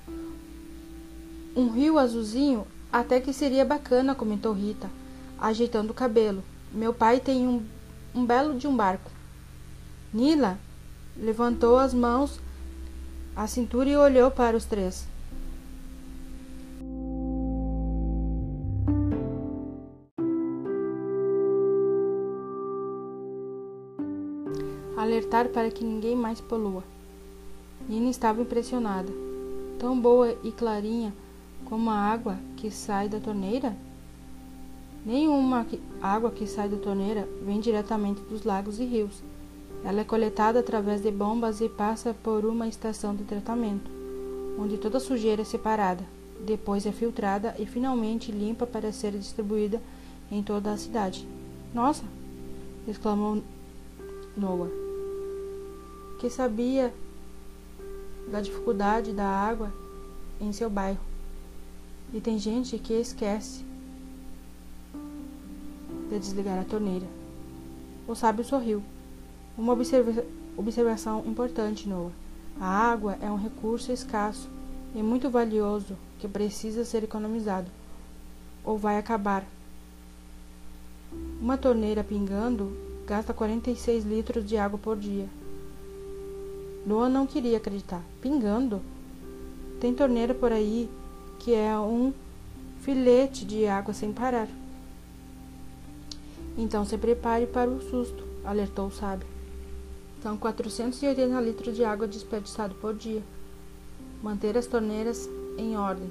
Um rio azulzinho até que seria bacana, comentou Rita, ajeitando o cabelo. Meu pai tem um, um belo de um barco. Nila, levantou as mãos à cintura e olhou para os três. Alertar para que ninguém mais polua. Nina estava impressionada. Tão boa e clarinha como a água que sai da torneira? Nenhuma água que sai da torneira vem diretamente dos lagos e rios. Ela é coletada através de bombas e passa por uma estação de tratamento, onde toda sujeira é separada, depois é filtrada e finalmente limpa para ser distribuída em toda a cidade. Nossa! exclamou Noah, que sabia da dificuldade da água em seu bairro. E tem gente que esquece de desligar a torneira. O sábio sorriu. Uma observa observação importante, Noah. A água é um recurso escasso e muito valioso que precisa ser economizado ou vai acabar. Uma torneira pingando gasta 46 litros de água por dia. Noah não queria acreditar. Pingando? Tem torneira por aí que é um filete de água sem parar. Então se prepare para o susto, alertou o sábio. São 480 litros de água desperdiçado por dia. Manter as torneiras em ordem.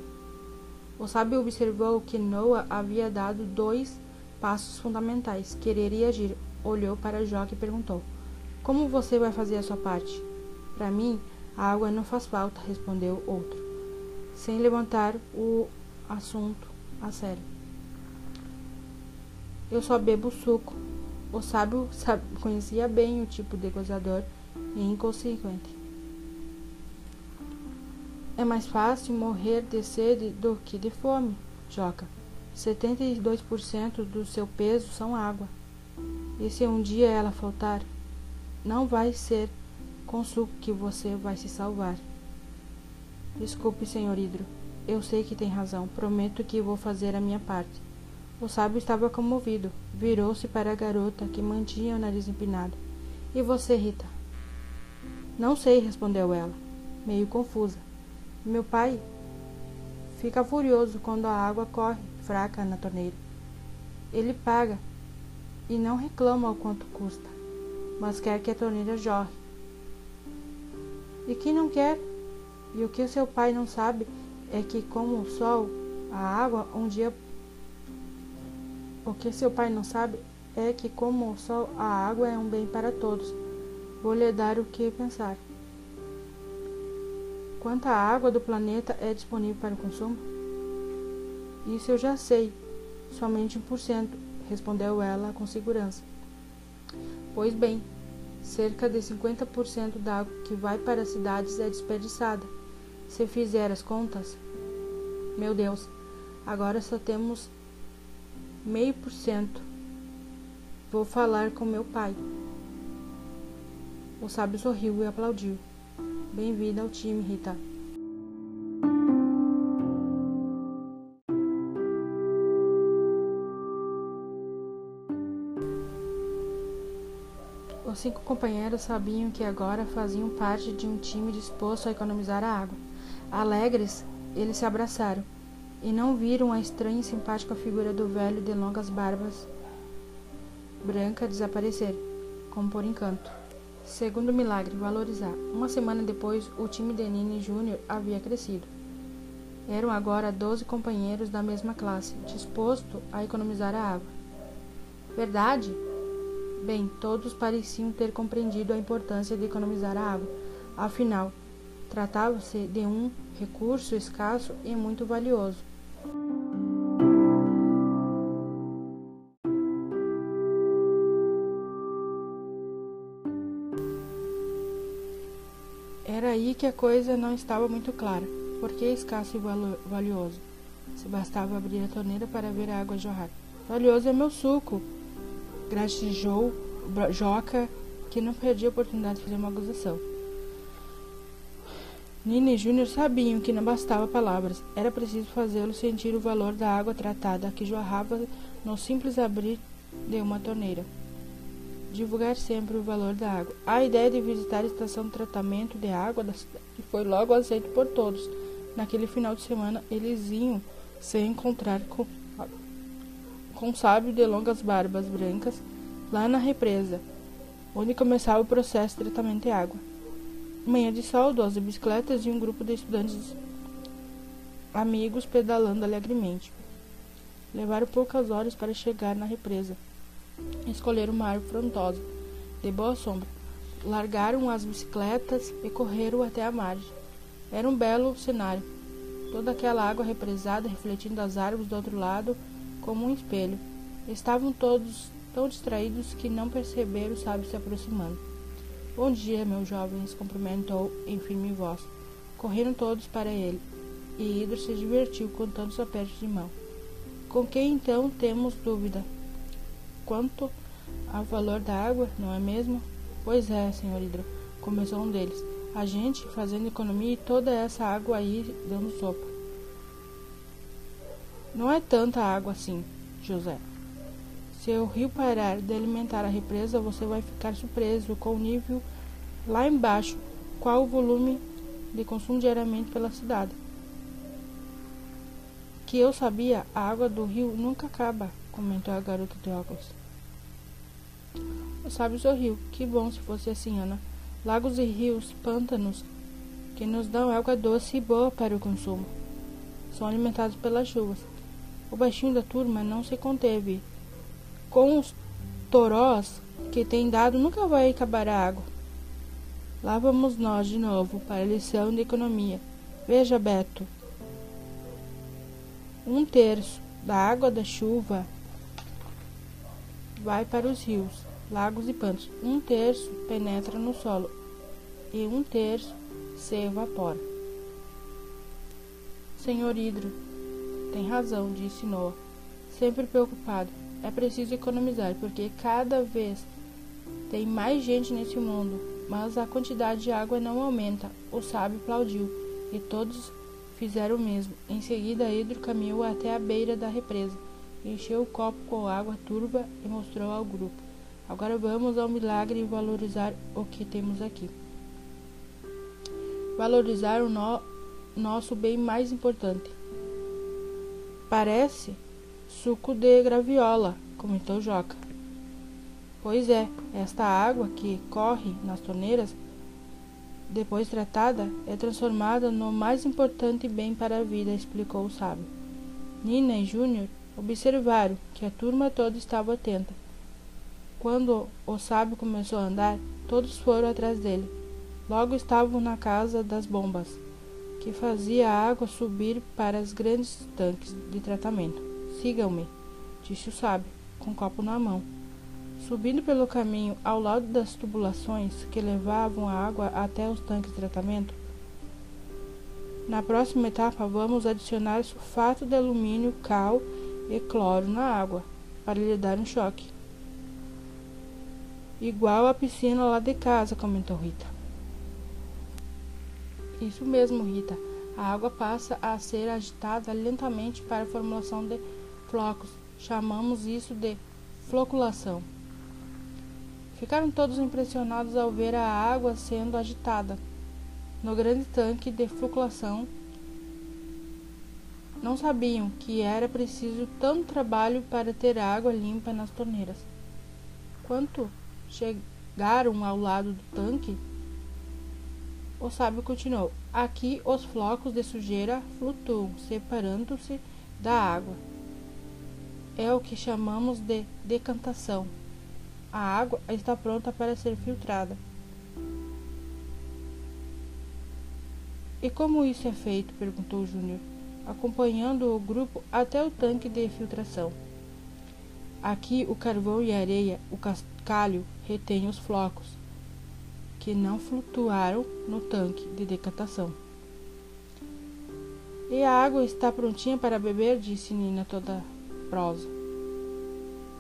O sábio observou que Noah havia dado dois passos fundamentais: querer e agir. Olhou para Joque e perguntou: Como você vai fazer a sua parte? Para mim, a água não faz falta, respondeu outro, sem levantar o assunto a sério. Eu só bebo suco. O sábio conhecia bem o tipo de gozador e inconsequente. É mais fácil morrer de sede do que de fome, Joca. 72% do seu peso são água. E se um dia ela faltar, não vai ser com suco que você vai se salvar. Desculpe, senhor Hidro. Eu sei que tem razão. Prometo que vou fazer a minha parte. O sábio estava comovido. Virou-se para a garota, que mantinha o nariz empinado. E você, Rita? Não sei, respondeu ela, meio confusa. Meu pai fica furioso quando a água corre fraca na torneira. Ele paga e não reclama o quanto custa, mas quer que a torneira jorre. E quem não quer? E o que seu pai não sabe é que, como o sol, a água um dia o que seu pai não sabe é que, como o sol, a água é um bem para todos. Vou lhe dar o que pensar. Quanta água do planeta é disponível para o consumo? Isso eu já sei, somente 1%, respondeu ela com segurança. Pois bem, cerca de 50% da água que vai para as cidades é desperdiçada. Se fizer as contas, meu Deus, agora só temos meio por cento. Vou falar com meu pai. O sábio sorriu e aplaudiu. Bem-vinda ao time, Rita. Os cinco companheiros sabiam que agora faziam parte de um time disposto a economizar a água. Alegres, eles se abraçaram e não viram a estranha e simpática figura do velho de longas barbas branca desaparecer, como por encanto. Segundo milagre, valorizar. Uma semana depois, o time de Nini Júnior havia crescido. Eram agora doze companheiros da mesma classe, disposto a economizar a água. Verdade? Bem, todos pareciam ter compreendido a importância de economizar a água. Afinal, tratava-se de um recurso escasso e muito valioso. Que a coisa não estava muito clara. Por que escasso e valioso? Se bastava abrir a torneira para ver a água jorrar. Valioso é meu suco, gratijou Joca, que não perdia a oportunidade de fazer uma acusação. Nina e Júnior sabiam que não bastava palavras, era preciso fazê-lo sentir o valor da água tratada que jorrava no simples abrir de uma torneira. Divulgar sempre o valor da água. A ideia de visitar a estação de tratamento de água da cidade foi logo aceita por todos. Naquele final de semana, eles iam se encontrar com, com um sábio de longas barbas brancas lá na represa, onde começava o processo de tratamento de água. Manhã de sol, doze bicicletas e um grupo de estudantes amigos pedalando alegremente. Levaram poucas horas para chegar na represa. Escolheram uma árvore frondosa, de boa sombra. Largaram as bicicletas e correram até a margem. Era um belo cenário. Toda aquela água represada refletindo as árvores do outro lado como um espelho. Estavam todos tão distraídos que não perceberam o sábio se aproximando. Bom dia, meus jovens, cumprimentou em firme voz. Correram todos para ele, e Hidro se divertiu contando os apertos de mão. Com quem então temos dúvida? Quanto ao valor da água, não é mesmo? Pois é, senhor Hidro, começou um deles. A gente fazendo economia e toda essa água aí dando sopa. Não é tanta água assim, José. Se o rio parar de alimentar a represa, você vai ficar surpreso com o nível lá embaixo. Qual o volume de consumo diariamente pela cidade? Que eu sabia, a água do rio nunca acaba, comentou a garota de óculos. O sábio sorriu. Que bom se fosse assim, Ana. Lagos e rios, pântanos, que nos dão água doce e boa para o consumo. São alimentados pelas chuvas. O baixinho da turma não se conteve com os torós que tem dado, nunca vai acabar a água. Lá vamos nós de novo para a lição de economia. Veja, Beto. Um terço da água da chuva vai para os rios, lagos e pântanos. Um terço penetra no solo e um terço se evapora. Senhor Hidro, tem razão, disse Noah, sempre preocupado. É preciso economizar, porque cada vez tem mais gente nesse mundo, mas a quantidade de água não aumenta. O sábio aplaudiu, e todos fizeram o mesmo. Em seguida, Hidro caminhou até a beira da represa, encheu o copo com água turva e mostrou ao grupo. Agora vamos ao milagre e valorizar o que temos aqui. Valorizar o no nosso bem mais importante. Parece Suco de graviola, comentou Joca. Pois é, esta água que corre nas torneiras, depois tratada, é transformada no mais importante bem para a vida, explicou o sábio. Nina e Júnior observaram que a turma toda estava atenta. Quando o sábio começou a andar, todos foram atrás dele. Logo estavam na casa das bombas, que fazia a água subir para os grandes tanques de tratamento. Sigam-me, disse o sábio, com copo na mão. Subindo pelo caminho ao lado das tubulações que levavam a água até os tanques de tratamento, na próxima etapa vamos adicionar sulfato de alumínio, cal e cloro na água para lhe dar um choque. Igual a piscina lá de casa, comentou Rita. Isso mesmo, Rita. A água passa a ser agitada lentamente para a formulação de flocos. Chamamos isso de floculação. Ficaram todos impressionados ao ver a água sendo agitada no grande tanque de floculação. Não sabiam que era preciso tanto trabalho para ter água limpa nas torneiras. Quando chegaram ao lado do tanque, o sábio continuou: Aqui os flocos de sujeira flutuam, separando-se da água é o que chamamos de decantação. A água está pronta para ser filtrada. E como isso é feito? perguntou Júnior, acompanhando o grupo até o tanque de filtração. Aqui o carvão e a areia, o cascalho, retém os flocos, que não flutuaram no tanque de decantação. E a água está prontinha para beber? disse Nina toda prosa.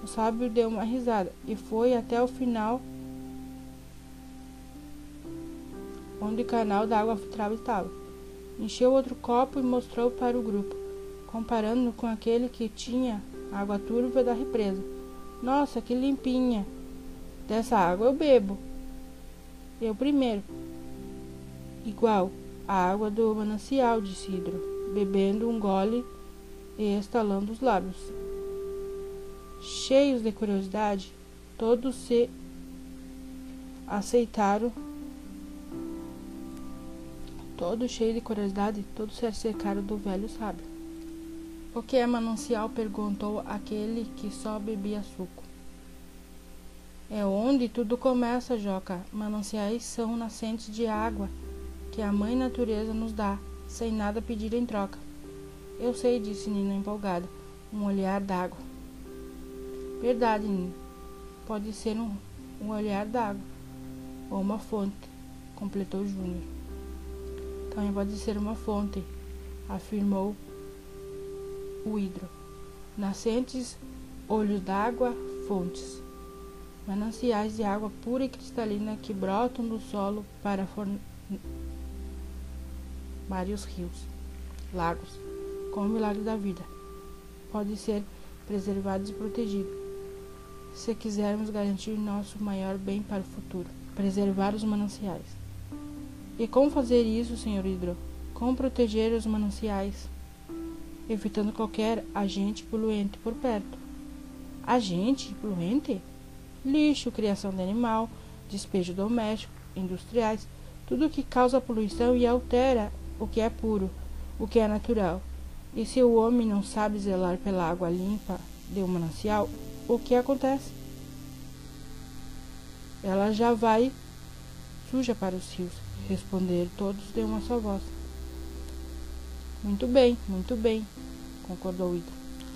O sábio deu uma risada e foi até o final onde o canal da água filtrada estava. Encheu outro copo e mostrou para o grupo, comparando com aquele que tinha água turva da represa. Nossa, que limpinha! Dessa água eu bebo. Eu primeiro. Igual a água do manancial, de Cidro, bebendo um gole e estalando os lábios. Cheios de curiosidade, todos se aceitaram. Todos cheios de curiosidade, todos se acercaram do velho sábio. O que é manancial? perguntou aquele que só bebia suco. É onde tudo começa, Joca. Mananciais são nascentes de água que a mãe natureza nos dá, sem nada pedir em troca. Eu sei, disse Nina empolgada, um olhar d'água. Verdade, Nina. Pode ser um, um olhar d'água ou uma fonte, completou Júnior. Também pode ser uma fonte, afirmou o hidro. Nascentes, olhos d'água, fontes mananciais de água pura e cristalina que brotam do solo para formar vários rios, lagos, como o milagre da vida. Pode ser preservado e protegido, se quisermos garantir nosso maior bem para o futuro, preservar os mananciais. E como fazer isso, senhor Hidro? Como proteger os mananciais, evitando qualquer agente poluente por perto? Agente poluente? lixo, criação de animal, despejo doméstico, industriais, tudo que causa poluição e altera o que é puro, o que é natural. E se o homem não sabe zelar pela água limpa de um manancial, o que acontece? Ela já vai suja para os rios, responderam todos de uma só voz. Muito bem, muito bem, concordou Ida.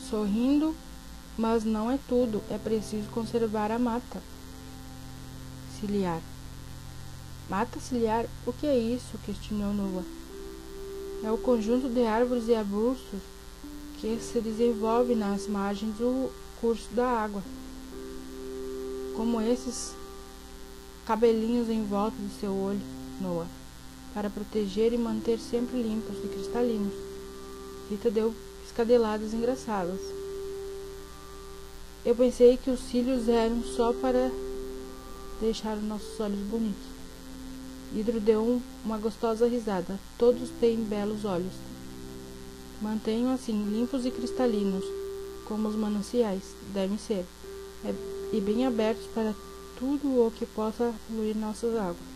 Sorrindo, mas não é tudo, é preciso conservar a mata ciliar. Mata ciliar, o que é isso? questionou Noah. É o conjunto de árvores e arbustos que se desenvolve nas margens do curso da água, como esses cabelinhos em volta do seu olho, Noah, para proteger e manter sempre limpos e cristalinos. Rita deu escadeladas engraçadas. Eu pensei que os cílios eram só para deixar os nossos olhos bonitos. Hidro deu um, uma gostosa risada. Todos têm belos olhos. Mantenham assim, limpos e cristalinos, como os mananciais devem ser, é, e bem abertos para tudo o que possa fluir nossas águas.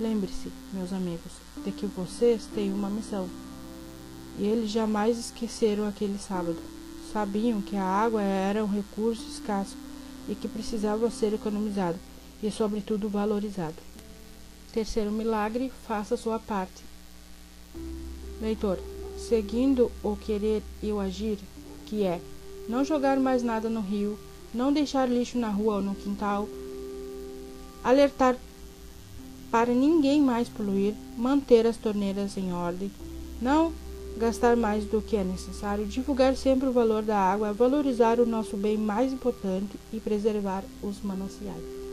Lembre-se, meus amigos, de que vocês têm uma missão. E eles jamais esqueceram aquele sábado. Sabiam que a água era um recurso escasso e que precisava ser economizado e, sobretudo, valorizado. Terceiro milagre, faça sua parte. Leitor, seguindo o querer e o agir, que é não jogar mais nada no rio, não deixar lixo na rua ou no quintal, alertar para ninguém mais poluir, manter as torneiras em ordem, não gastar mais do que é necessário, divulgar sempre o valor da água, valorizar o nosso bem mais importante e preservar os mananciais.